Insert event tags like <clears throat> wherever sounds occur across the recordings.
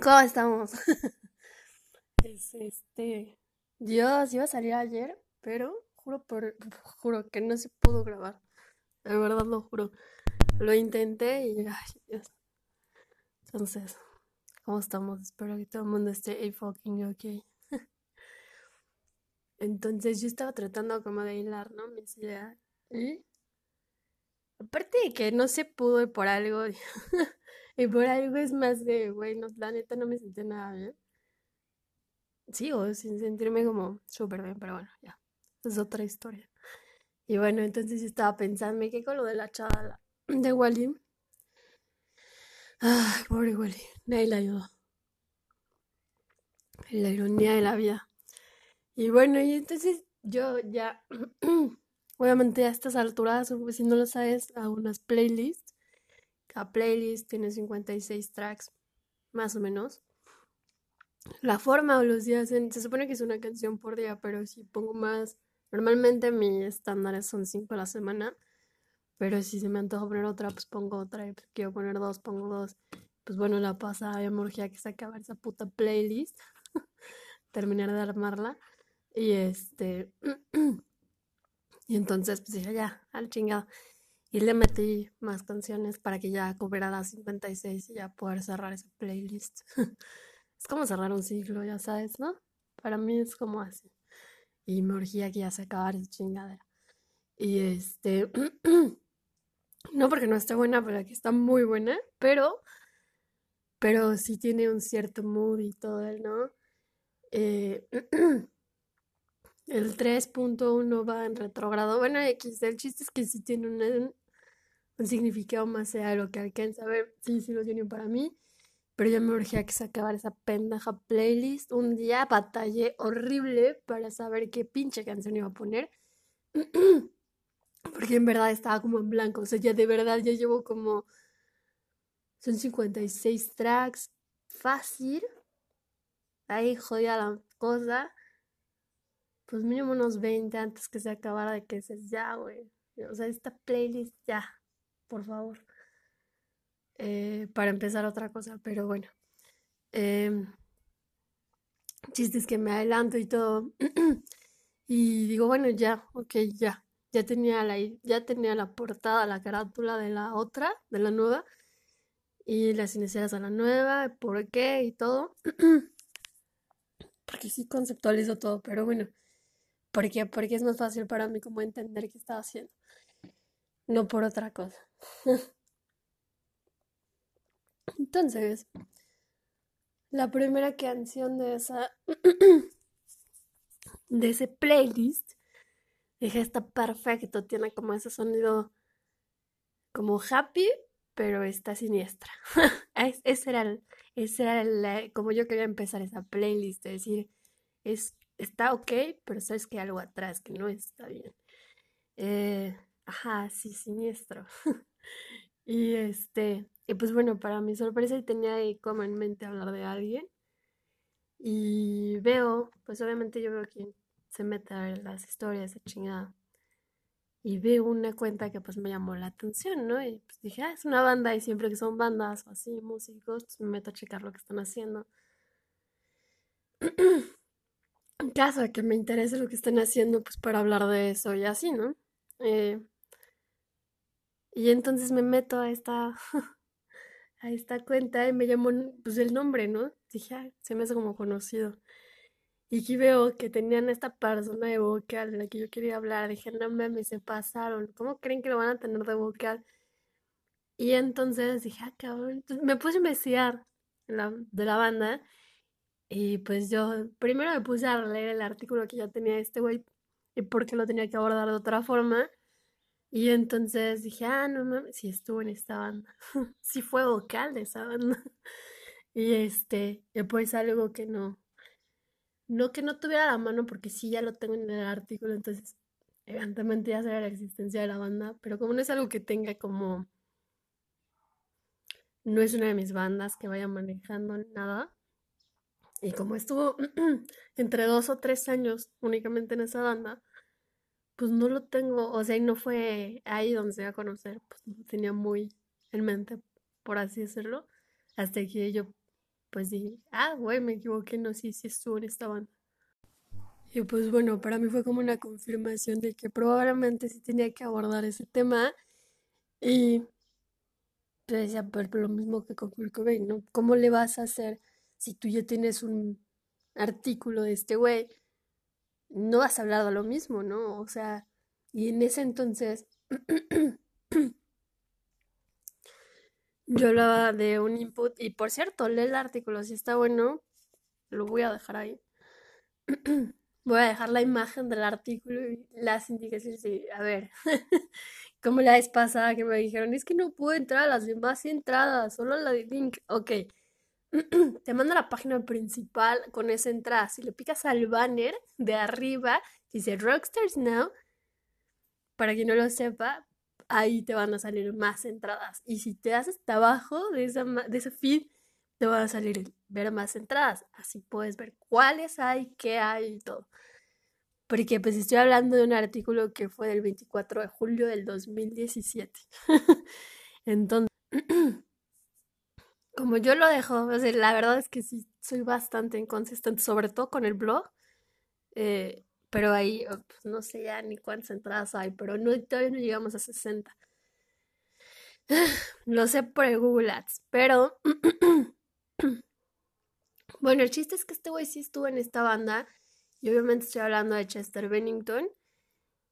¿Cómo estamos? <laughs> es este. Dios, iba a salir ayer, pero juro por <laughs> juro que no se pudo grabar. De verdad lo juro. Lo intenté y ay, Dios. Entonces, ¿cómo estamos? Espero que todo el mundo esté fucking ok. <laughs> Entonces yo estaba tratando como de hilar, ¿no? Mis ideas. Y aparte de que no se pudo por algo. Y por algo es más de, güey, la neta no me sentí nada bien. Sigo sin sentirme como súper bien, pero bueno, ya. Es otra historia. Y bueno, entonces estaba pensando, ¿qué con lo de la chava de Wally? Ay, pobre Wally, nadie la ayudó. La ironía de la vida. Y bueno, y entonces yo ya, <clears throat> obviamente a estas alturas, si no lo sabes, a unas playlists cada playlist tiene 56 tracks, más o menos. La forma o los días, se supone que es una canción por día, pero si pongo más, normalmente mi estándar son 5 a la semana, pero si se me antoja poner otra, pues pongo otra, y pues quiero poner dos, pongo dos. Pues bueno, la pasada ya que se acaba esa puta playlist, <laughs> terminar de armarla, y este, <clears throat> y entonces pues dije, ya, al chingado. Y le metí más canciones para que ya cubriera las 56 y ya poder cerrar esa playlist. <laughs> es como cerrar un ciclo, ya sabes, ¿no? Para mí es como así. Y me urgía que ya se acabara esa chingadera. Y este. <clears throat> no porque no esté buena, pero que está muy buena, pero. Pero sí tiene un cierto mood y todo, ¿no? Eh, <clears throat> el 3.1 va en retrogrado. Bueno, X, el chiste es que sí tiene un, un significado más sea lo que alcanza a ver. Sí, sí lo para mí. Pero ya me urgía que se acabara esa pendeja playlist. Un día batallé horrible para saber qué pinche canción iba a poner. <clears throat> Porque en verdad estaba como en blanco. O sea, ya de verdad ya llevo como. Son 56 tracks. Fácil. Ahí jodía la cosa. Pues mínimo unos 20 antes que se acabara de que se ya, güey. O sea, esta playlist ya por favor. Eh, para empezar otra cosa, pero bueno. Eh, chistes que me adelanto y todo. <clears throat> y digo, bueno, ya, ok, ya. Ya tenía la, ya tenía la portada, la carátula de la otra, de la nueva. Y las iniciales a la nueva, por qué y todo. <clears throat> Porque sí conceptualizo todo, pero bueno. Porque, porque es más fácil para mí como entender qué estaba haciendo no por otra cosa. Entonces, la primera canción de esa de ese playlist dije está perfecto, tiene como ese sonido como happy, pero está siniestra. <laughs> ese era el, era como yo quería empezar esa playlist, es decir, es, está ok, pero sabes que hay algo atrás que no está bien. Eh, Ajá, sí, siniestro. <laughs> y este, y pues bueno, para mi sorpresa tenía ahí como en mente hablar de alguien. Y veo, pues obviamente yo veo quién se mete a ver las historias de chingada. Y veo una cuenta que pues me llamó la atención, ¿no? Y pues dije, ah, es una banda y siempre que son bandas o así, músicos, pues me meto a checar lo que están haciendo. en caso de que me interese lo que están haciendo, pues para hablar de eso y así, ¿no? Eh, y entonces me meto a esta, <laughs> a esta cuenta y me llamó pues el nombre, ¿no? Dije, se me hace como conocido. Y aquí veo que tenían esta persona de vocal de la que yo quería hablar. Dije, no mames, se pasaron. ¿Cómo creen que lo van a tener de vocal? Y entonces dije, ah, cabrón. me puse a investigar de la banda. Y pues yo primero me puse a leer el artículo que ya tenía este güey y por qué lo tenía que abordar de otra forma. Y entonces dije, ah, no mames, sí estuvo en esta banda. <laughs> sí fue vocal de esa banda. <laughs> y este, pues algo que no, no que no tuviera la mano, porque sí ya lo tengo en el artículo, entonces evidentemente ya sabía la existencia de la banda, pero como no es algo que tenga como, no es una de mis bandas que vaya manejando nada, y como estuvo <clears throat> entre dos o tres años únicamente en esa banda, pues no lo tengo, o sea, y no fue ahí donde se iba a conocer, pues no tenía muy en mente, por así decirlo, hasta que yo pues dije, ah, güey, me equivoqué, no, sí, sí estuvo en esta banda. Y pues bueno, para mí fue como una confirmación de que probablemente sí tenía que abordar ese tema. Y pues decía, pero lo mismo que con Kurt ¿no? ¿Cómo le vas a hacer si tú ya tienes un artículo de este güey? No has hablado lo mismo, ¿no? O sea, y en ese entonces <clears throat> yo hablaba de un input y por cierto, lee el artículo, si está bueno, lo voy a dejar ahí. <clears throat> voy a dejar la imagen del artículo y las indicaciones de, a ver, <laughs> como la vez pasada que me dijeron, es que no puedo entrar a las demás entradas, solo la de link. Ok, <clears throat> te mando a la página principal con esa entrada. Si le picas al banner de arriba, dice Rockstars Now, para quien no lo sepa, ahí te van a salir más entradas. Y si te haces hasta abajo de, esa, de ese feed, te van a salir ver más entradas. Así puedes ver cuáles hay, qué hay y todo. Porque pues estoy hablando de un artículo que fue del 24 de julio del 2017. <laughs> Entonces, <clears throat> como yo lo dejo, la verdad es que sí, soy bastante inconsistente, sobre todo con el blog. Eh, pero ahí, oh, pues, no sé ya ni cuántas entradas hay, pero todavía no llegamos a 60. <sighs> Lo sé por el Google Ads, pero <clears throat> bueno, el chiste es que este güey sí estuvo en esta banda y obviamente estoy hablando de Chester Bennington.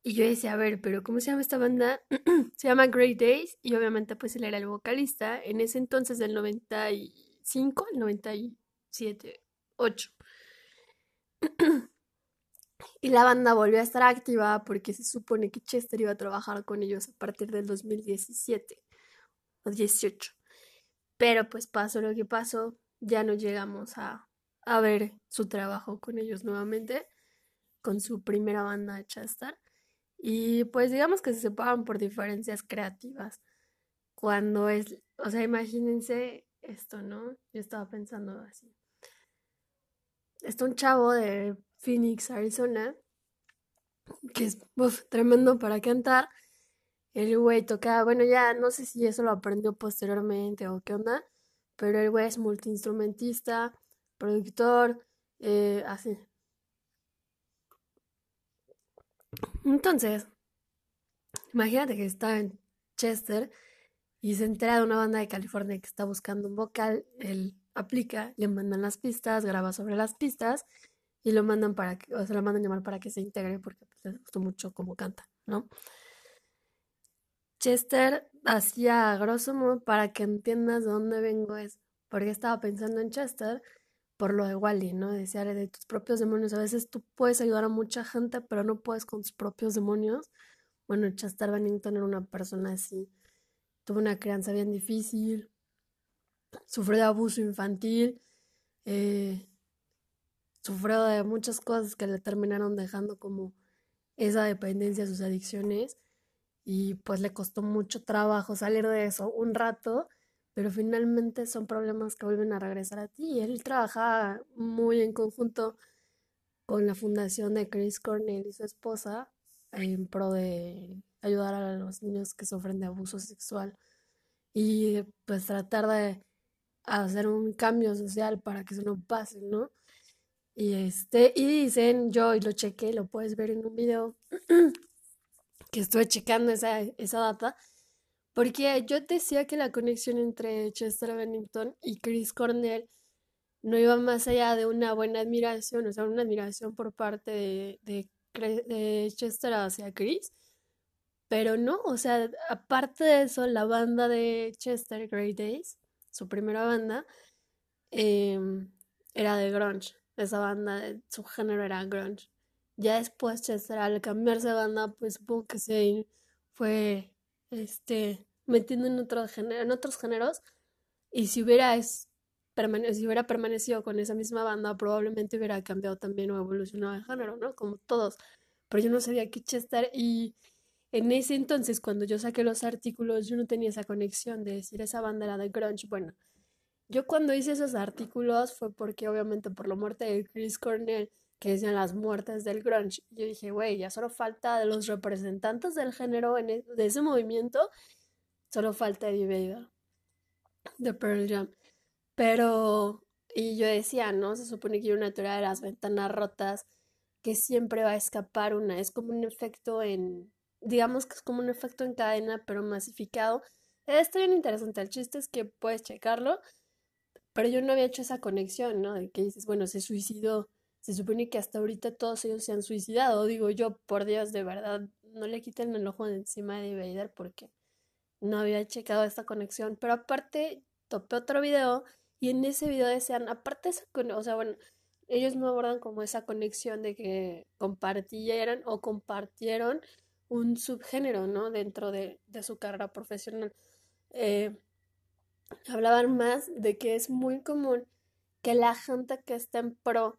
Y yo decía, a ver, pero ¿cómo se llama esta banda? <clears throat> se llama Great Days y obviamente pues él era el vocalista en ese entonces del 95 al 97, 8. <clears throat> Y la banda volvió a estar activa porque se supone que Chester iba a trabajar con ellos a partir del 2017 o 18. Pero pues pasó lo que pasó, ya no llegamos a, a ver su trabajo con ellos nuevamente, con su primera banda de Chester. Y pues digamos que se separan por diferencias creativas. Cuando es, o sea, imagínense esto, ¿no? Yo estaba pensando así. Está un chavo de Phoenix, Arizona, que es tremendo para cantar. El güey toca, bueno, ya no sé si eso lo aprendió posteriormente o qué onda, pero el güey es multiinstrumentista, productor, eh, así. Entonces, imagínate que está en Chester y se entera de una banda de California que está buscando un vocal, él aplica, le mandan las pistas, graba sobre las pistas y lo mandan para que, o se lo mandan llamar para que se integre porque pues, les gustó mucho cómo canta, ¿no? Chester hacía grosso modo para que entiendas de dónde vengo es, porque estaba pensando en Chester por lo de Wally, ¿no? Decía de tus propios demonios. A veces tú puedes ayudar a mucha gente, pero no puedes con tus propios demonios. Bueno, Chester Bennington era una persona así. Tuvo una crianza bien difícil, sufrió de abuso infantil, eh, sufrió de muchas cosas que le terminaron dejando como esa dependencia, sus adicciones, y pues le costó mucho trabajo salir de eso un rato, pero finalmente son problemas que vuelven a regresar a ti. Él trabajaba muy en conjunto con la fundación de Chris Cornell y su esposa en pro de ayudar a los niños que sufren de abuso sexual y pues tratar de hacer un cambio social para que eso no pase, ¿no? Y este, y dicen, yo y lo chequé, lo puedes ver en un video <clears throat> que estuve checando esa, esa data, porque yo decía que la conexión entre Chester Bennington y Chris Cornell no iba más allá de una buena admiración, o sea, una admiración por parte de, Chester hacia Chris, pero no, o sea, aparte de eso, la banda de Chester, Grey Days, su primera banda, em, era de grunge esa banda, su género era grunge. Ya después Chester al cambiarse de banda, pues supongo que se fue este metiendo en otros géneros, en otros géneros y si hubiera es, si hubiera permanecido con esa misma banda, probablemente hubiera cambiado también o evolucionado de género, ¿no? Como todos. Pero yo no sabía que Chester y en ese entonces cuando yo saqué los artículos yo no tenía esa conexión de decir esa banda era de grunge. Bueno, yo cuando hice esos artículos fue porque obviamente por la muerte de Chris Cornell, que decían las muertes del grunge, yo dije, güey, ya solo falta de los representantes del género en e, de ese movimiento, solo falta Eddie Vedder de Pearl Jam. Pero Y yo decía, ¿no? Se supone que hay una teoría de las ventanas rotas que siempre va a escapar una. Es como un efecto en, digamos que es como un efecto en cadena, pero masificado. Está bien interesante. El chiste es que puedes checarlo, pero yo no había hecho esa conexión, ¿no? De que dices, bueno, se suicidó. Se supone que hasta ahorita todos ellos se han suicidado. Digo yo, por Dios, de verdad, no le quiten el ojo de encima de Vader porque no había checado esta conexión. Pero aparte, topé otro video y en ese video decían, aparte, esa, o sea, bueno, ellos no abordan como esa conexión de que compartieran o compartieron un subgénero, ¿no? Dentro de, su carrera profesional. Eh, hablaban más de que es muy común que la gente que está en pro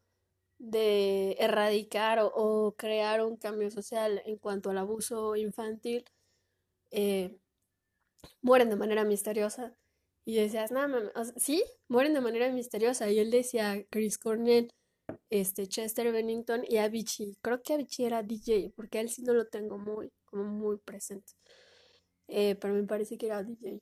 de erradicar o, crear un cambio social en cuanto al abuso infantil eh, mueren de manera misteriosa. Y decías, no, sí, mueren de manera misteriosa. Y él decía, Chris Cornell, este, Chester Bennington y Avicii. Creo que Avicii era DJ, porque él sí no lo tengo muy, como muy presente. Eh, pero me parece que era DJ.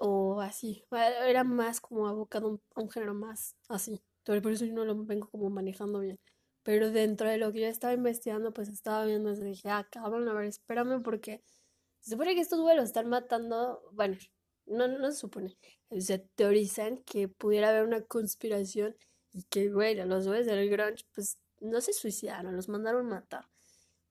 O así. Era más como abocado a un, género más así. Por eso yo no lo vengo como manejando bien. Pero dentro de lo que yo estaba investigando, pues estaba viendo, y dije, ah, cabrón, a ver, espérame, porque se supone que estos vuelos están matando, bueno, no, no se supone, se teorizan que pudiera haber una conspiración y que, güey, los güeyes del grunge, pues no se suicidaron, los mandaron matar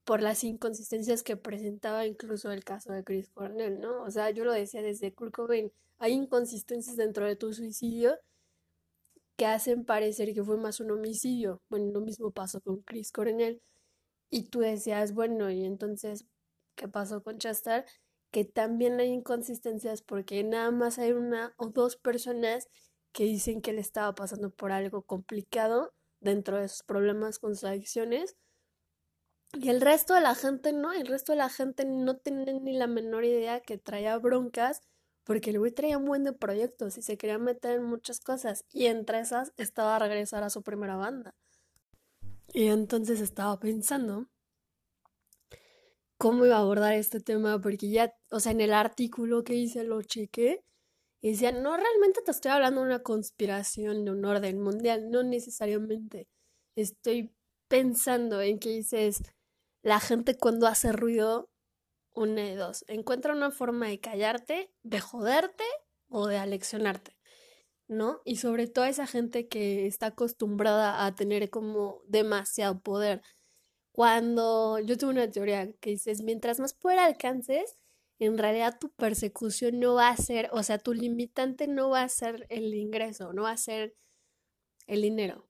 por las inconsistencias que presentaba incluso el caso de Chris Cornell, ¿no? O sea, yo lo decía desde Kurt Cobain, hay inconsistencias dentro de tu suicidio que hacen parecer que fue más un homicidio. Bueno, lo mismo pasó con Chris Cornell. Y tú decías, bueno, y entonces, ¿qué pasó con Chester? Que también hay inconsistencias porque nada más hay una o dos personas que dicen que le estaba pasando por algo complicado dentro de sus problemas con sus adicciones. Y el resto de la gente no, el resto de la gente no tiene ni la menor idea que traía broncas porque el güey traía un buen de proyectos y se quería meter en muchas cosas y entre esas estaba a regresar a su primera banda. Y entonces estaba pensando cómo iba a abordar este tema porque ya, o sea, en el artículo que hice lo chequé y decía, no, realmente te estoy hablando de una conspiración de un orden mundial, no necesariamente. Estoy pensando en que dices, la gente cuando hace ruido, una de dos, encuentra una forma de callarte, de joderte o de aleccionarte, ¿no? Y sobre todo esa gente que está acostumbrada a tener como demasiado poder. Cuando yo tuve una teoría que dices, mientras más poder alcances, en realidad tu persecución no va a ser, o sea, tu limitante no va a ser el ingreso, no va a ser el dinero.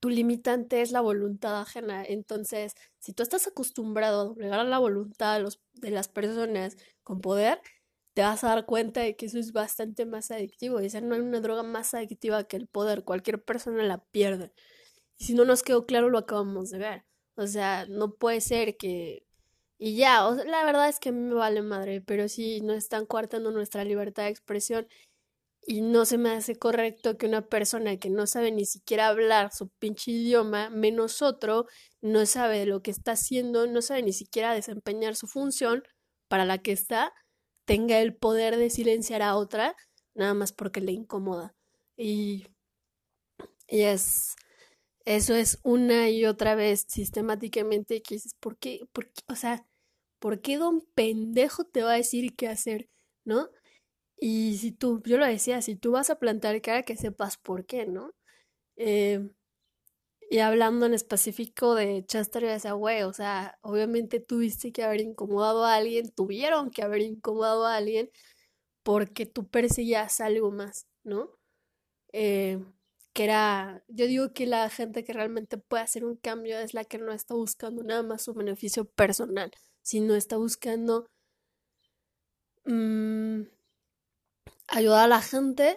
Tu limitante es la voluntad ajena. Entonces, si tú estás acostumbrado a doblegar la voluntad de, los, de las personas con poder, te vas a dar cuenta de que eso es bastante más adictivo. Sea, no hay una droga más adictiva que el poder. Cualquier persona la pierde. Y si no nos quedó claro, lo acabamos de ver. O sea, no puede ser que y ya, la verdad es que a mí me vale madre, pero si no están coartando nuestra libertad de expresión y no se me hace correcto que una persona que no sabe ni siquiera hablar su pinche idioma, menos otro, no sabe lo que está haciendo, no sabe ni siquiera desempeñar su función para la que está, tenga el poder de silenciar a otra, nada más porque le incomoda. Y, y es eso es una y otra vez sistemáticamente que dices, ¿por qué? ¿Por qué? O sea, ¿por qué don pendejo te va a decir qué hacer? ¿No? Y si tú, yo lo decía, si tú vas a plantar cara, que sepas por qué, ¿no? Eh, y hablando en específico de Chester, yo decía, güey, o sea, obviamente tuviste que haber incomodado a alguien, tuvieron que haber incomodado a alguien porque tú perseguías algo más, ¿no? Eh, que era, yo digo que la gente que realmente puede hacer un cambio es la que no está buscando nada más su beneficio personal, sino está buscando mm, ayudar a la gente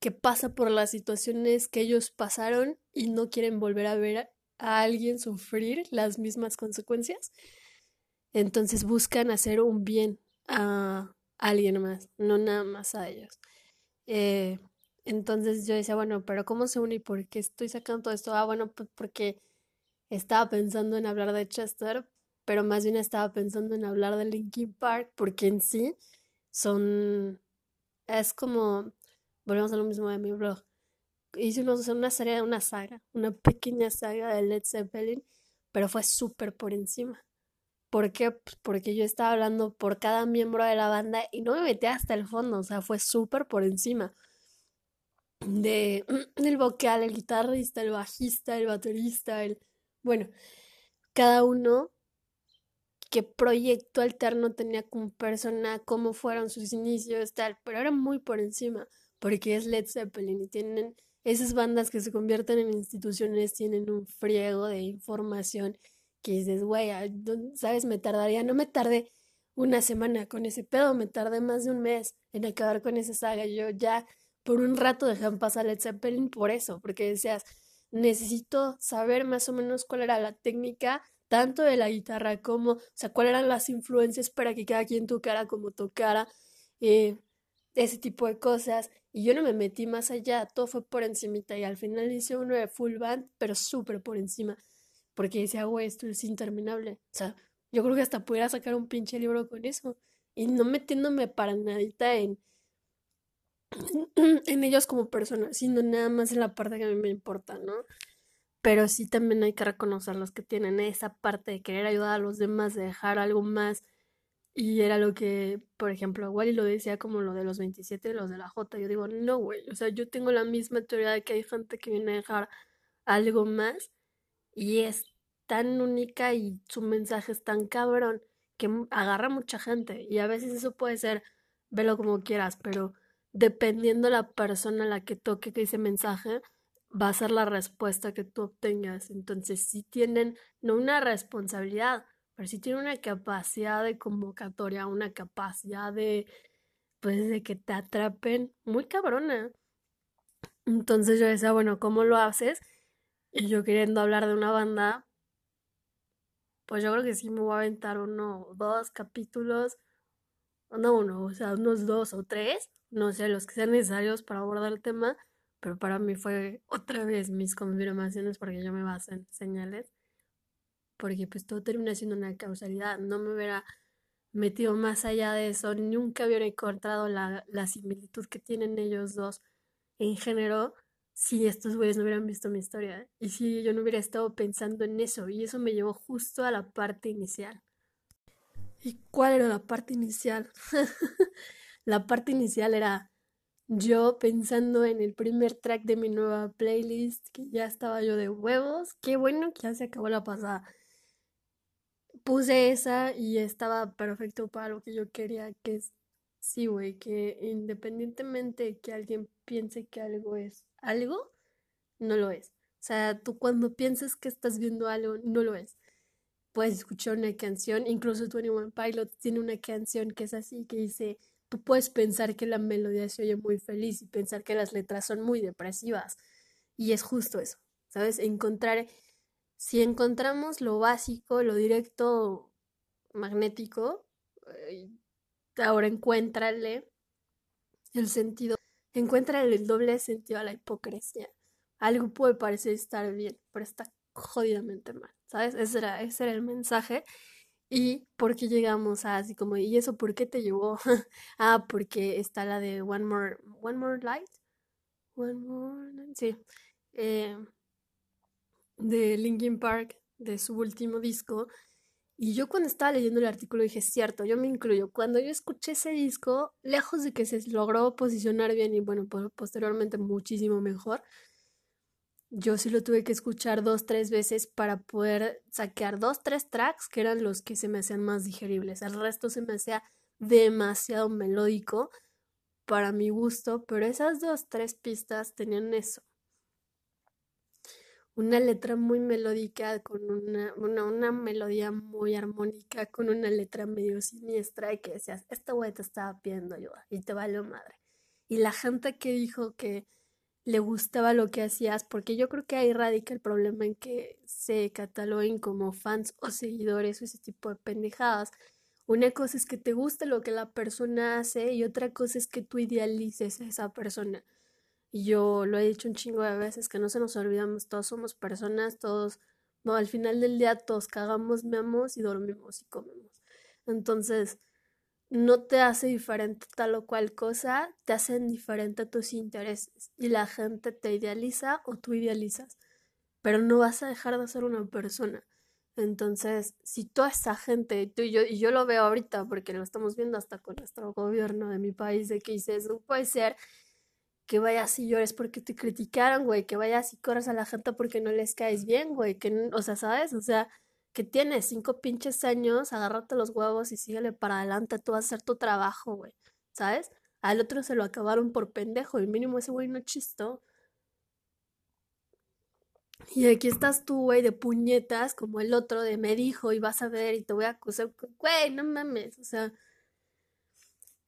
que pasa por las situaciones que ellos pasaron y no quieren volver a ver a alguien sufrir las mismas consecuencias. Entonces buscan hacer un bien a alguien más, no nada más a ellos. Eh, entonces yo decía, bueno, pero ¿cómo se une y por qué estoy sacando todo esto? Ah, bueno, pues porque estaba pensando en hablar de Chester, pero más bien estaba pensando en hablar de Linkin Park, porque en sí son, es como, volvemos a lo mismo de mi blog, hice una, serie, una saga, una pequeña saga de Led Zeppelin, pero fue súper por encima. ¿Por qué? Pues porque yo estaba hablando por cada miembro de la banda y no me metí hasta el fondo, o sea, fue súper por encima. De <clears throat> el vocal, el guitarrista, el bajista, el baterista, el... Bueno, cada uno qué proyecto alterno tenía como persona, cómo fueron sus inicios, tal, pero era muy por encima, porque es Led Zeppelin y tienen esas bandas que se convierten en instituciones, tienen un friego de información que dices, güey, ¿sabes? Me tardaría, no me tardé una semana con ese pedo, me tardé más de un mes en acabar con esa saga. Yo ya por un rato dejé pasar Led Zeppelin por eso, porque decías, necesito saber más o menos cuál era la técnica tanto de la guitarra como, o sea, cuáles eran las influencias para que cada quien tocara como tocara, eh, ese tipo de cosas. Y yo no me metí más allá, todo fue por encimita y al final hice uno de full band, pero súper por encima, porque decía, güey, esto es interminable. O sea, yo creo que hasta pudiera sacar un pinche libro con eso. Y no metiéndome para nadita en, <clears throat> en ellos como personas, sino nada más en la parte que a mí me importa, ¿no? pero sí también hay que reconocer los que tienen esa parte de querer ayudar a los demás, de dejar algo más. Y era lo que, por ejemplo, Wally lo decía como lo de los 27 y los de la J. Yo digo, no, güey, o sea, yo tengo la misma teoría de que hay gente que viene a dejar algo más y es tan única y su mensaje es tan cabrón que agarra mucha gente. Y a veces eso puede ser, velo como quieras, pero dependiendo la persona a la que toque que ese mensaje, va a ser la respuesta que tú obtengas. Entonces, si tienen, no una responsabilidad, pero si tienen una capacidad de convocatoria, una capacidad de, pues, de que te atrapen muy cabrona. Entonces yo decía, bueno, ¿cómo lo haces? Y yo queriendo hablar de una banda, pues yo creo que sí me voy a aventar uno, dos capítulos, no uno, o sea, unos dos o tres, no sé, los que sean necesarios para abordar el tema pero para mí fue otra vez mis confirmaciones porque yo me baso en señales, porque pues todo termina siendo una causalidad, no me hubiera metido más allá de eso, nunca hubiera encontrado la, la similitud que tienen ellos dos en género si estos güeyes no hubieran visto mi historia y si yo no hubiera estado pensando en eso y eso me llevó justo a la parte inicial. ¿Y cuál era la parte inicial? <laughs> la parte inicial era yo pensando en el primer track de mi nueva playlist, que ya estaba yo de huevos, qué bueno que ya se acabó la pasada. Puse esa y estaba perfecto para lo que yo quería, que es, sí, güey, que independientemente de que alguien piense que algo es algo, no lo es. O sea, tú cuando piensas que estás viendo algo, no lo es. Puedes escuchar una canción, incluso One Pilot tiene una canción que es así, que dice tú puedes pensar que la melodía se oye muy feliz y pensar que las letras son muy depresivas. Y es justo eso, ¿sabes? Encontrar, si encontramos lo básico, lo directo, magnético, eh, ahora encuéntrale el sentido, encuéntrale el doble sentido a la hipocresía. Algo puede parecer estar bien, pero está jodidamente mal, ¿sabes? Ese era, ese era el mensaje. ¿Y por qué llegamos a así como, ¿y eso por qué te llevó? <laughs> ah, porque está la de One More, One More Light. One More Light. Sí. Eh, de Linkin Park, de su último disco. Y yo cuando estaba leyendo el artículo dije, cierto, yo me incluyo. Cuando yo escuché ese disco, lejos de que se logró posicionar bien y bueno, posteriormente muchísimo mejor, yo sí lo tuve que escuchar dos, tres veces para poder saquear dos, tres tracks que eran los que se me hacían más digeribles. El resto se me hacía demasiado melódico para mi gusto, pero esas dos, tres pistas tenían eso. Una letra muy melódica, con una, una, una melodía muy armónica, con una letra medio siniestra y que decías, esta güey te estaba pidiendo ayuda y te valió madre. Y la gente que dijo que le gustaba lo que hacías, porque yo creo que ahí radica el problema en que se cataloguen como fans o seguidores o ese tipo de pendejadas. Una cosa es que te guste lo que la persona hace y otra cosa es que tú idealices a esa persona. Yo lo he dicho un chingo de veces, que no se nos olvidamos, todos somos personas, todos, no, al final del día todos cagamos, meamos y dormimos y comemos. Entonces, no te hace diferente tal o cual cosa, te hacen diferente tus intereses y la gente te idealiza o tú idealizas, pero no vas a dejar de ser una persona. Entonces, si toda esa gente, tú y yo, y yo lo veo ahorita porque lo estamos viendo hasta con nuestro gobierno de mi país, de que dices, no puede ser que vayas y llores porque te criticaron, güey, que vayas y corras a la gente porque no les caes bien, güey, que, o sea, ¿sabes? O sea, que tienes cinco pinches años, agárrate los huevos y síguele para adelante, tú vas a hacer tu trabajo, güey, ¿sabes? Al otro se lo acabaron por pendejo, el mínimo ese güey no chistó. Y aquí estás tú, güey, de puñetas, como el otro de me dijo y vas a ver y te voy a acusar. Güey, no mames, o sea.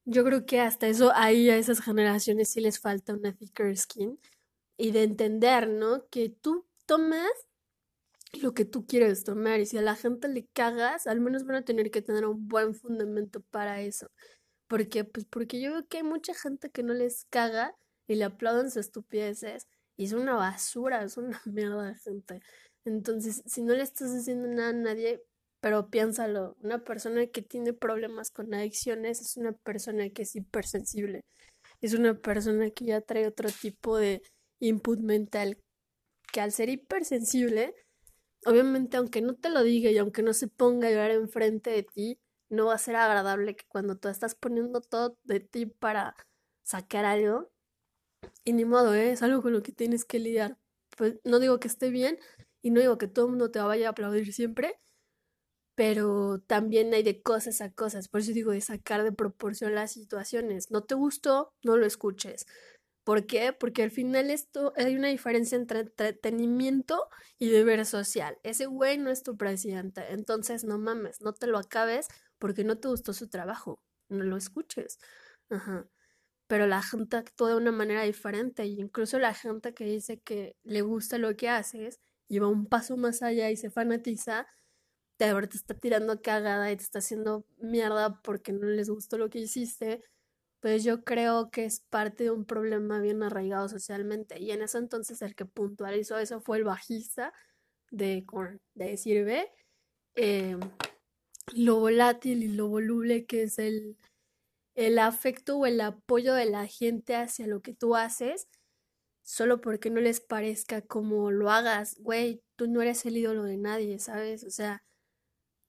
Yo creo que hasta eso ahí a esas generaciones sí les falta una thicker skin y de entender, ¿no? Que tú tomas lo que tú quieres tomar y si a la gente le cagas, al menos van a tener que tener un buen fundamento para eso. ¿Por qué? Pues porque yo veo que hay mucha gente que no les caga y le aplauden sus estupideces y es una basura, es una <laughs> mierda de gente. Entonces, si no le estás diciendo nada a nadie, pero piénsalo, una persona que tiene problemas con adicciones es una persona que es hipersensible, es una persona que ya trae otro tipo de input mental, que al ser hipersensible, obviamente aunque no te lo diga y aunque no se ponga a llorar enfrente de ti, no va a ser agradable que cuando tú estás poniendo todo de ti para sacar algo, y ni modo, ¿eh? es algo con lo que tienes que lidiar. Pues no digo que esté bien y no digo que todo el mundo te vaya a aplaudir siempre, pero también hay de cosas a cosas. Por eso digo de sacar de proporción las situaciones. No te gustó, no lo escuches. ¿Por qué? Porque al final esto hay una diferencia entre entretenimiento y deber social. Ese güey no es tu presidente, entonces no mames, no te lo acabes porque no te gustó su trabajo. No lo escuches. Ajá pero la gente actúa de una manera diferente incluso la gente que dice que le gusta lo que haces y va un paso más allá y se fanatiza, te está tirando cagada y te está haciendo mierda porque no les gustó lo que hiciste, pues yo creo que es parte de un problema bien arraigado socialmente. Y en ese entonces el que puntualizó eso fue el bajista de de Sirve, eh, lo volátil y lo voluble que es el el afecto o el apoyo de la gente hacia lo que tú haces solo porque no les parezca como lo hagas, güey, tú no eres el ídolo de nadie, ¿sabes? O sea,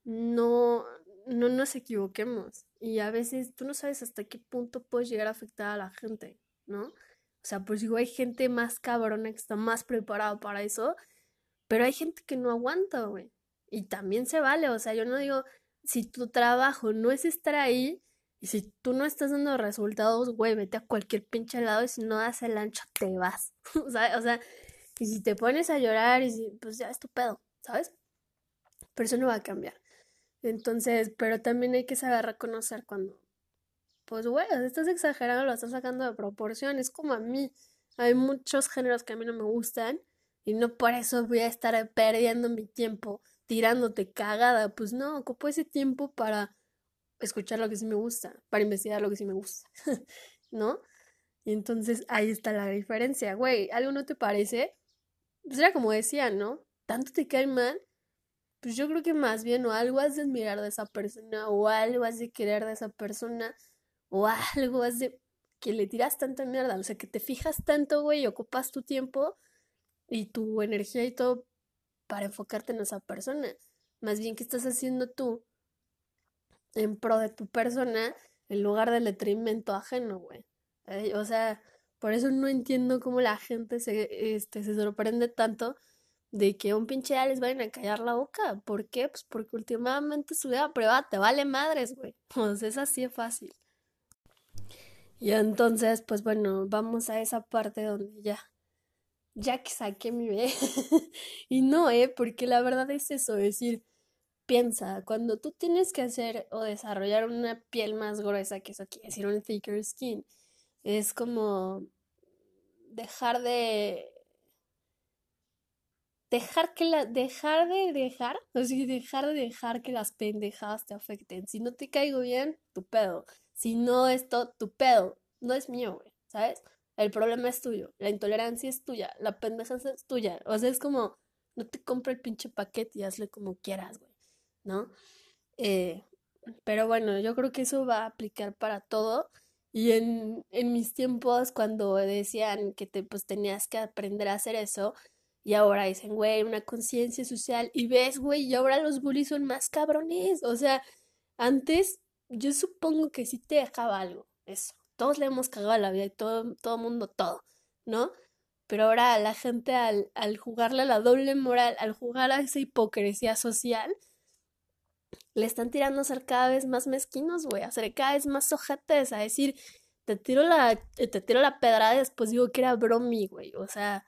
no, no nos equivoquemos. Y a veces tú no sabes hasta qué punto puedes llegar a afectar a la gente, ¿no? O sea, pues digo, hay gente más cabrona que está más preparada para eso, pero hay gente que no aguanta, güey. Y también se vale, o sea, yo no digo, si tu trabajo no es estar ahí, y si tú no estás dando resultados, güey, vete a cualquier pinche lado y si no das el ancho, te vas. <laughs> o, sea, o sea, y si te pones a llorar, y si, pues ya es tu pedo, ¿sabes? Pero eso no va a cambiar. Entonces, pero también hay que saber reconocer cuando, pues, güey, estás exagerando, lo estás sacando de proporción. Es como a mí. Hay muchos géneros que a mí no me gustan y no por eso voy a estar perdiendo mi tiempo tirándote cagada. Pues no, ocupo ese tiempo para escuchar lo que sí me gusta, para investigar lo que sí me gusta, <laughs> ¿no? Y entonces ahí está la diferencia, güey, ¿algo no te parece? Pues era como decía, ¿no? Tanto te cae mal, pues yo creo que más bien o algo has de admirar de esa persona, o algo has de querer de esa persona, o algo has de que le tiras tanta mierda, o sea, que te fijas tanto, güey, y ocupas tu tiempo y tu energía y todo para enfocarte en esa persona. Más bien, ¿qué estás haciendo tú en pro de tu persona en lugar del detrimento ajeno, güey. O sea, por eso no entiendo cómo la gente se, este, se sorprende tanto de que un pinche ya les vayan a callar la boca. ¿Por qué? Pues porque últimamente su vida privada te vale madres, güey. <laughs> Pues es así de fácil. Y entonces, pues bueno, vamos a esa parte donde ya, ya que saqué mi bebé. <laughs> y no, eh, porque la verdad es eso, es decir, piensa, cuando tú tienes que hacer o desarrollar una piel más gruesa, que eso quiere decir un thicker skin, es como dejar de dejar que la dejar de dejar, sea, dejar de dejar que las pendejadas te afecten. Si no te caigo bien, tu pedo. Si no esto, tu pedo. No es mío, güey, ¿sabes? El problema es tuyo, la intolerancia es tuya, la pendeja es tuya. O sea, es como no te compra el pinche paquete y hazle como quieras, güey. ¿no? Eh, Pero bueno, yo creo que eso va a aplicar para todo. Y en, en mis tiempos, cuando decían que te, pues, tenías que aprender a hacer eso, y ahora dicen, güey, una conciencia social, y ves, güey, y ahora los bullies son más cabrones. O sea, antes yo supongo que sí te dejaba algo, eso. Todos le hemos cagado a la vida y todo, todo mundo todo, ¿no? Pero ahora la gente al, al jugarle a la doble moral, al jugar a esa hipocresía social, le están tirando a ser cada vez más mezquinos, güey, a ser cada vez más ojetes, a decir, te tiro la, te tiro la pedrada y después digo que era bromi, güey. O sea,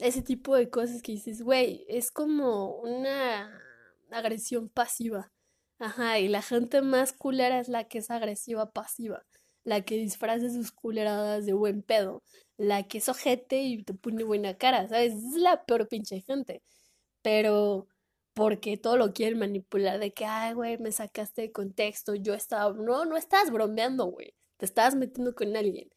ese tipo de cosas que dices, güey, es como una agresión pasiva. Ajá, y la gente más culera es la que es agresiva pasiva, la que disfraza sus culeradas de buen pedo, la que es ojete y te pone buena cara, ¿sabes? Es la peor pinche gente. Pero porque todo lo quieren manipular de que, ay, güey, me sacaste de contexto, yo estaba, no, no estás bromeando, güey, te estabas metiendo con alguien.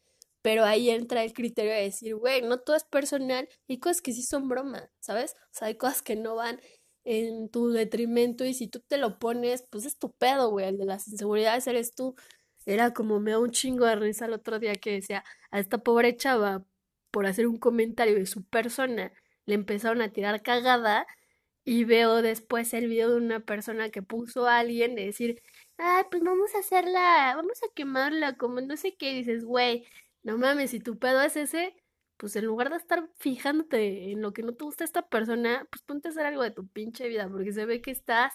Pero ahí entra el criterio de decir, güey, no todo es personal, hay cosas que sí son broma, ¿sabes? O sea, hay cosas que no van en tu detrimento y si tú te lo pones, pues es tu pedo, güey, el de las inseguridades eres tú. Era como me da un chingo de risa el otro día que decía, a esta pobre chava, por hacer un comentario de su persona, le empezaron a tirar cagada y veo después el video de una persona que puso a alguien de decir, ay, pues vamos a hacerla, vamos a quemarla, como no sé qué, dices, güey, no mames, si tu pedo es ese, pues en lugar de estar fijándote en lo que no te gusta esta persona, pues ponte a hacer algo de tu pinche vida, porque se ve que estás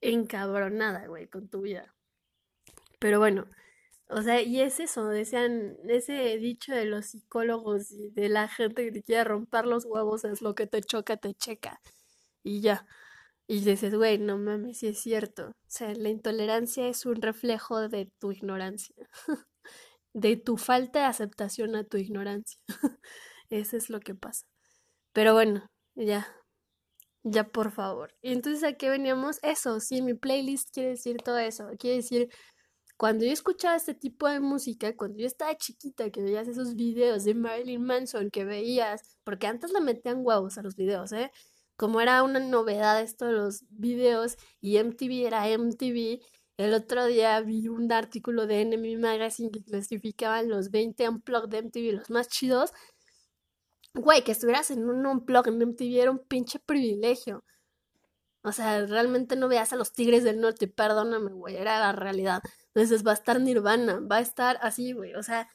encabronada, güey, con tu vida. Pero bueno, o sea, y es eso, decían, ese dicho de los psicólogos y de la gente que te quiere romper los huevos es lo que te choca, te checa. Y ya. Y dices, güey, no mames, sí es cierto. O sea, la intolerancia es un reflejo de tu ignorancia. <laughs> de tu falta de aceptación a tu ignorancia. <laughs> Eso es lo que pasa. Pero bueno, ya. Ya, por favor. Entonces, ¿a qué veníamos? Eso, sí, mi playlist quiere decir todo eso. Quiere decir, cuando yo escuchaba este tipo de música, cuando yo estaba chiquita, que veías esos videos de Marilyn Manson, que veías, porque antes le metían huevos a los videos, ¿eh? Como era una novedad esto de los videos y MTV era MTV, el otro día vi un artículo de Enemy Magazine que clasificaban los 20 unplugged de MTV, los más chidos. Güey, que estuvieras en un unplug en MTV era un pinche privilegio. O sea, realmente no veas a los Tigres del Norte, perdóname, güey, era la realidad. Entonces va a estar Nirvana, va a estar así, güey. O sea,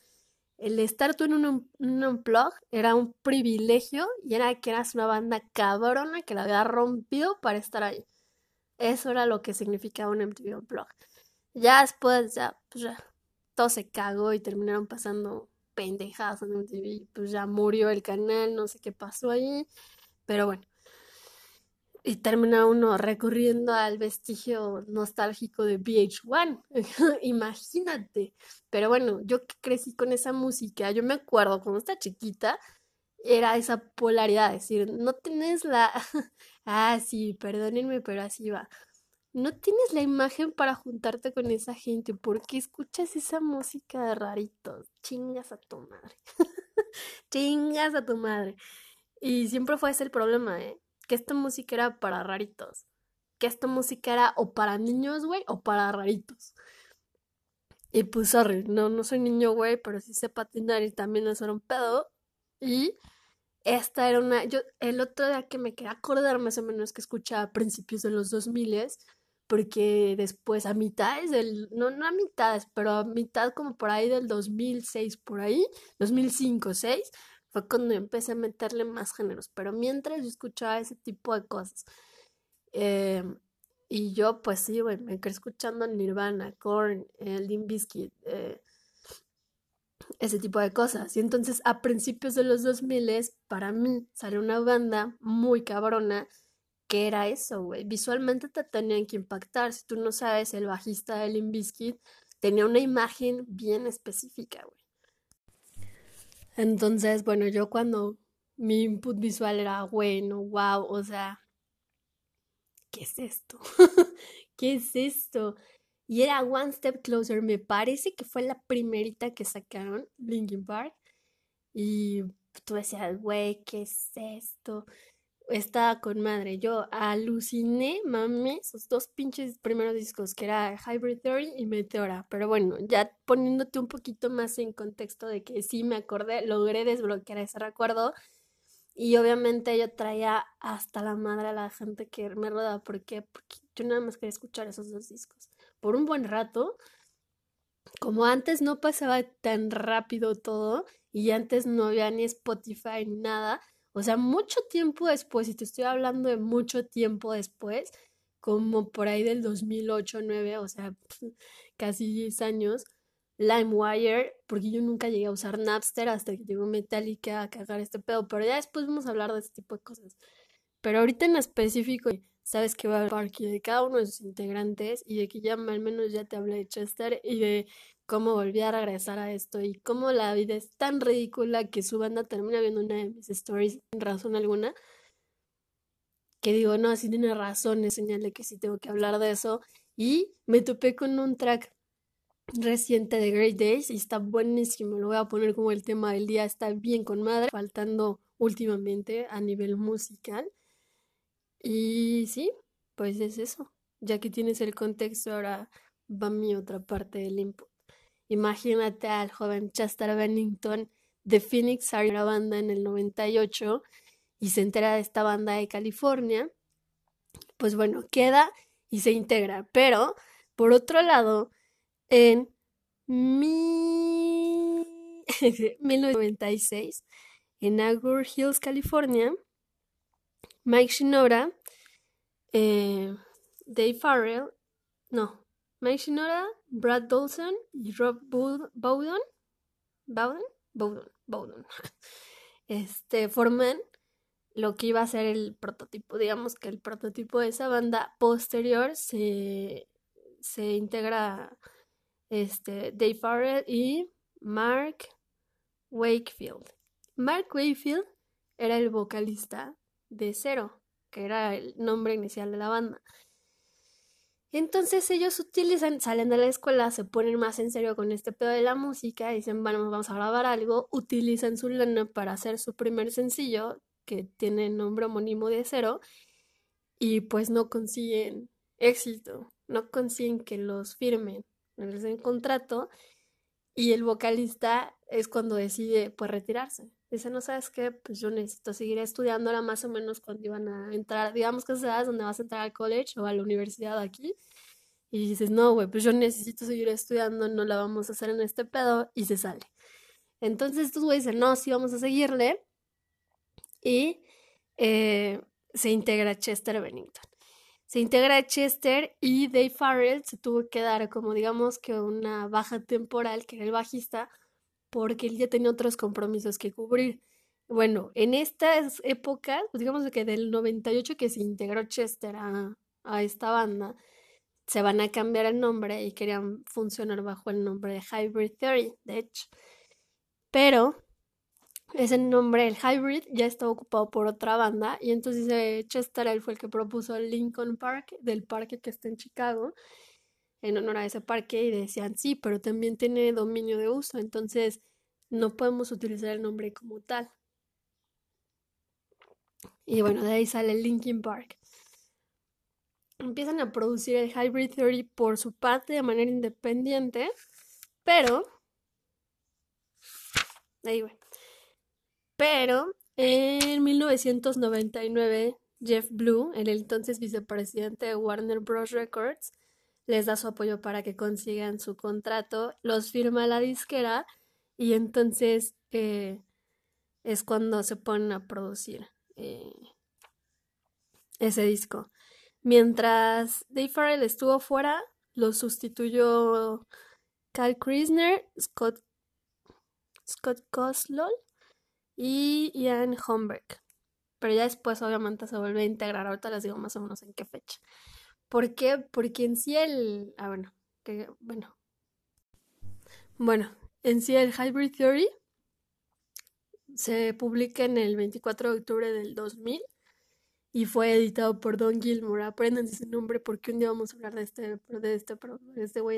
el estar tú en un, un unplug era un privilegio y era que eras una banda cabrona que la había rompido para estar ahí. Eso era lo que significaba un MTV Unplugged. Ya después, ya, pues ya, todo se cagó y terminaron pasando pendejadas en MTV. Pues ya murió el canal, no sé qué pasó ahí. Pero bueno. Y termina uno recurriendo al vestigio nostálgico de VH1. <laughs> Imagínate. Pero bueno, yo crecí con esa música, yo me acuerdo cuando estaba chiquita, era esa polaridad, decir, no tienes la... <laughs> ah, sí, perdónenme, pero así va. No tienes la imagen para juntarte con esa gente porque escuchas esa música de raritos. Chingas a tu madre. <laughs> Chingas a tu madre. Y siempre fue ese el problema, ¿eh? Que esta música era para raritos. Que esta música era o para niños, güey, o para raritos. Y pues, sorry, no, no soy niño, güey, pero sí sé patinar y también es un pedo. Y esta era una, yo el otro día que me quedé acordar más o menos que escuchaba a principios de los 2000 porque después a mitades del, no, no a mitades, pero a mitad como por ahí del 2006, por ahí, 2005, 6, fue cuando empecé a meterle más géneros, pero mientras yo escuchaba ese tipo de cosas. Eh, y yo, pues sí, güey, me quedé escuchando Nirvana, Korn, el Limp Bizkit, eh, ese tipo de cosas. Y entonces a principios de los 2000 para mí salió una banda muy cabrona que era eso, güey. Visualmente te tenían que impactar. Si tú no sabes, el bajista de Limp tenía una imagen bien específica, güey. Entonces, bueno, yo cuando mi input visual era bueno, wow, o sea, ¿qué es esto? <laughs> ¿Qué es esto? Y era One Step Closer, me parece que fue la primerita que sacaron, Linkin Park. Y tú decías, güey, ¿qué es esto? está con madre. Yo aluciné, mami, esos dos pinches primeros discos, que era Hybrid Theory y Meteora. Pero bueno, ya poniéndote un poquito más en contexto de que sí me acordé, logré desbloquear ese recuerdo. Y obviamente yo traía hasta la madre a la gente que me rodaba. ¿Por qué? Porque yo nada más quería escuchar esos dos discos. Por un buen rato, como antes no pasaba tan rápido todo y antes no había ni Spotify ni nada, o sea, mucho tiempo después, y te estoy hablando de mucho tiempo después, como por ahí del 2008, 2009, o sea, <laughs> casi 10 años, LimeWire, porque yo nunca llegué a usar Napster hasta que llegó Metallica a cagar este pedo, pero ya después vamos a hablar de este tipo de cosas. Pero ahorita en específico, sabes que va a haber parque de cada uno de sus integrantes y de que ya al menos ya te hablé de Chester y de cómo volví a regresar a esto y cómo la vida es tan ridícula que su banda termina viendo una de mis stories sin razón alguna. Que digo, no, así tiene razón, es que sí tengo que hablar de eso. Y me topé con un track reciente de Great Days y está buenísimo. Lo voy a poner como el tema del día. Está bien con madre, faltando últimamente a nivel musical. Y sí, pues es eso. Ya que tienes el contexto, ahora va mi otra parte del input. Imagínate al joven Chester Bennington de Phoenix, la banda en el 98 y se entera de esta banda de California. Pues bueno, queda y se integra. Pero, por otro lado, en 1996, <laughs> en Agur Hills, California, Mike Shinoda, eh, Dave Farrell, no, Mike Shinoda, Brad Dawson y Rob Bowden, Bowden, Bowden, Bowden, <laughs> este, forman lo que iba a ser el prototipo. Digamos que el prototipo de esa banda posterior se, se integra este, Dave Farrell y Mark Wakefield. Mark Wakefield era el vocalista de Cero, que era el nombre inicial de la banda. Entonces ellos utilizan, salen de la escuela, se ponen más en serio con este pedo de la música, dicen, bueno, vamos a grabar algo, utilizan su lana para hacer su primer sencillo, que tiene el nombre homónimo de cero, y pues no consiguen éxito, no consiguen que los firmen, no les den contrato, y el vocalista es cuando decide pues retirarse. Dice, no sabes qué, pues yo necesito seguir estudiando ahora más o menos cuando iban a entrar, digamos que sabes donde vas a entrar al college o a la universidad aquí. Y dices, no, güey, pues yo necesito seguir estudiando, no la vamos a hacer en este pedo y se sale. Entonces estos güeyes dicen, no, sí vamos a seguirle. Y eh, se integra Chester Bennington. Se integra Chester y Dave Farrell se tuvo que dar como digamos que una baja temporal, que era el bajista, porque él ya tenía otros compromisos que cubrir. Bueno, en estas épocas, pues digamos que del 98 que se integró Chester a, a esta banda, se van a cambiar el nombre y querían funcionar bajo el nombre de Hybrid Theory, de hecho. Pero ese nombre, el Hybrid, ya estaba ocupado por otra banda y entonces eh, Chester él fue el que propuso Lincoln Park, del parque que está en Chicago, en honor a ese parque y decían, sí, pero también tiene dominio de uso, entonces no podemos utilizar el nombre como tal. Y bueno, de ahí sale Linkin Park. Empiezan a producir el Hybrid Theory por su parte de manera independiente, pero... Ahí va. Pero en 1999, Jeff Blue, el entonces vicepresidente de Warner Bros. Records, les da su apoyo para que consigan su contrato, los firma la disquera y entonces eh, es cuando se ponen a producir eh, ese disco. Mientras Dave Farrell estuvo fuera, lo sustituyó Cal Krisner, Scott, Scott Coslol y Ian Holmberg. Pero ya después obviamente se vuelve a integrar. Ahorita les digo más o menos en qué fecha. ¿Por qué? Porque en sí el... Ah, bueno. Que, bueno. Bueno, en sí el Hybrid Theory se publica en el 24 de octubre del 2000 y fue editado por Don Gilmore. Aprendan ese nombre porque un día vamos a hablar de este, de este, este güey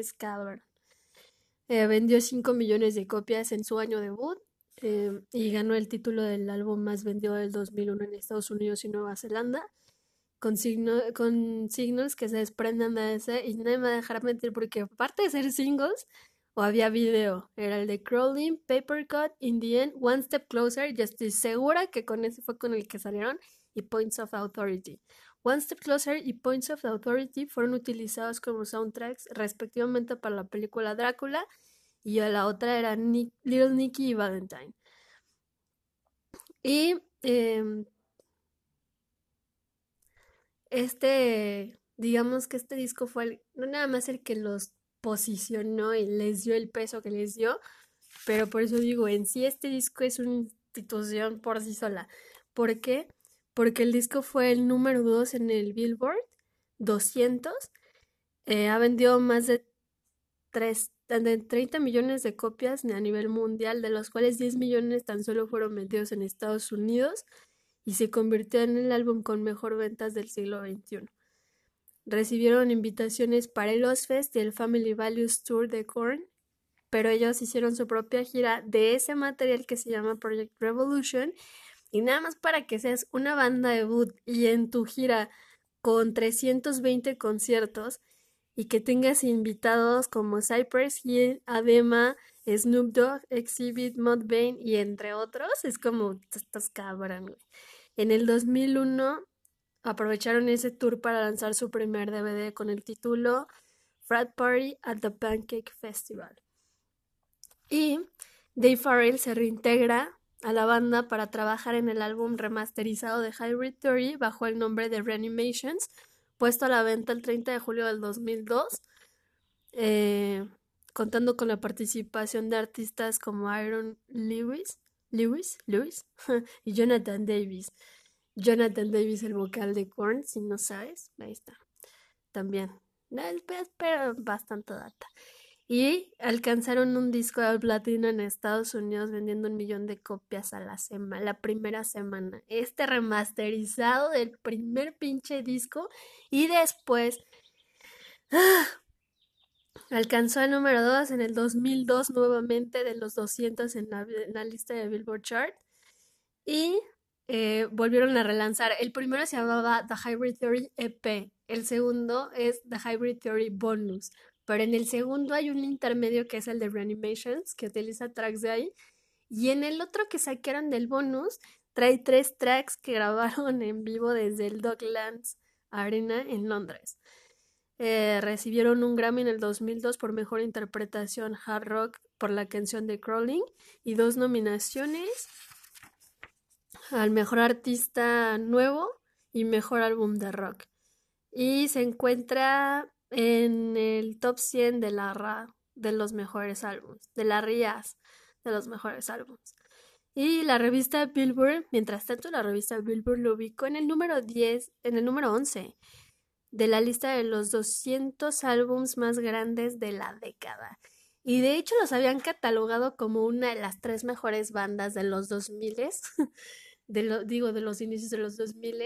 eh, vendió 5 millones de copias en su año debut. eh, y ganó el título del álbum más vendido del 2001 en Estados Unidos y Nueva Zelanda, con, con signos que se desprenden de ese, y nadie me va a dejar mentir porque aparte de ser singles, o había video, era el de Crawling, Paper Cut, In the End, One Step Closer, ya estoy segura que con ese fue con el que salieron, y Points of Authority. One Step Closer y Points of Authority fueron utilizados como soundtracks respectivamente para la película Drácula y la otra era Little Nicky y Valentine. Y em, este, digamos que este disco fue no nada más el que los posicionó y les dio el peso que les dio, pero por eso digo, en sí este disco es una institución por sí sola. ¿Por qué? Porque el disco fue el número 2 en el Billboard 200, eh, ha vendido más de 3, de 30 millones de copias a nivel mundial, de los cuales 10 millones tan solo fueron vendidos en Estados Unidos y se convirtió en el álbum con mejor ventas del siglo XXI. Recibieron invitaciones para el Ozfest y el Family Values Tour de Korn, pero ellos hicieron su propia gira de ese material que se llama Project Revolution y nada más para que seas una banda debut y en tu gira con 320 conciertos, y que tengas invitados como Cypress Hill, Adema, Snoop Dogg, Exhibit, Mudvayne y entre otros, es como estos cabrón, En el 2001 aprovecharon ese tour para lanzar su primer DVD con el título Frat Party at the Pancake Festival. Y Dave Farrell se reintegra a la banda para trabajar en el álbum remasterizado de Hybrid Theory bajo el nombre de Reanimations, puesto a la venta el 30 de julio del 2002, eh, contando con la participación de artistas como Aaron Lewis, Lewis, Lewis <laughs> y Jonathan Davis. Jonathan Davis, el vocal de Korn, si no sabes, ahí está. También. Pero bastante data y alcanzaron un disco de platino en Estados Unidos vendiendo un millón de copias a la semana, la primera semana. Este remasterizado del primer pinche disco y después ¡ah! Alcanzó el número 2 en el 2002 nuevamente de los 200 en la, lista de Billboard Chart y eh, volvieron a relanzar. El primero se llamaba The Hybrid Theory EP, el segundo es The Hybrid Theory Bonus pero en el segundo hay un intermedio que es el de Reanimations, que utiliza tracks de ahí. Y en el otro que saquearon del bonus, trae tres tracks que grabaron en vivo desde el Docklands Arena en Londres. Eh, recibieron un Grammy en el 2002 por mejor interpretación hard rock por la canción de Crawling y dos nominaciones al mejor artista nuevo y mejor álbum de rock. Y se encuentra en el top 100 de la RA de los mejores álbumes, de la RIAS de los mejores álbumes. Y la revista Billboard, mientras tanto, la revista Billboard lo ubicó en el número 10, en el número 11 de la lista de los 200 álbumes más grandes de la década. Y de hecho los habían catalogado como una de las tres mejores bandas de los 2000, <laughs> de lo, digo, de los inicios de los 2000,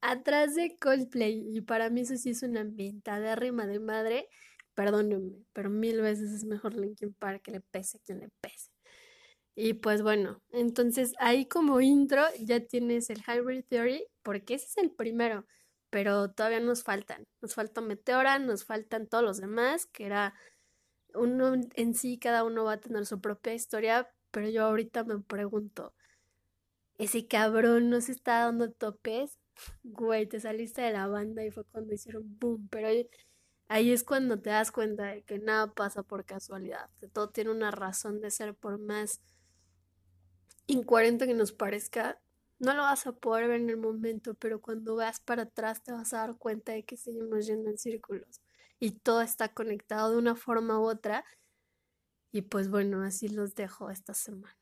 atrás de Coldplay. Y para mí eso sí es una de rima de madre. Perdónenme, pero mil veces es mejor Linkin Park que le pese quien le pese. Y pues bueno, entonces ahí como intro ya tienes el Hybrid Theory, porque ese es el primero, pero todavía nos faltan. Nos falta Meteora, nos faltan todos los demás, que era uno en sí, cada uno va a tener su propia historia, pero yo ahorita me pregunto, ¿ese cabrón no se está dando topes? güey, te saliste de la banda y fue cuando hicieron boom, pero ahí, es cuando te das cuenta de que nada pasa por casualidad, que todo tiene una razón de ser por más incoherente que nos parezca, no lo vas a poder ver en el momento, pero cuando vas para atrás te vas a dar cuenta de que seguimos yendo en círculos y todo está conectado de una forma u otra. Y pues bueno, así los dejo esta semana.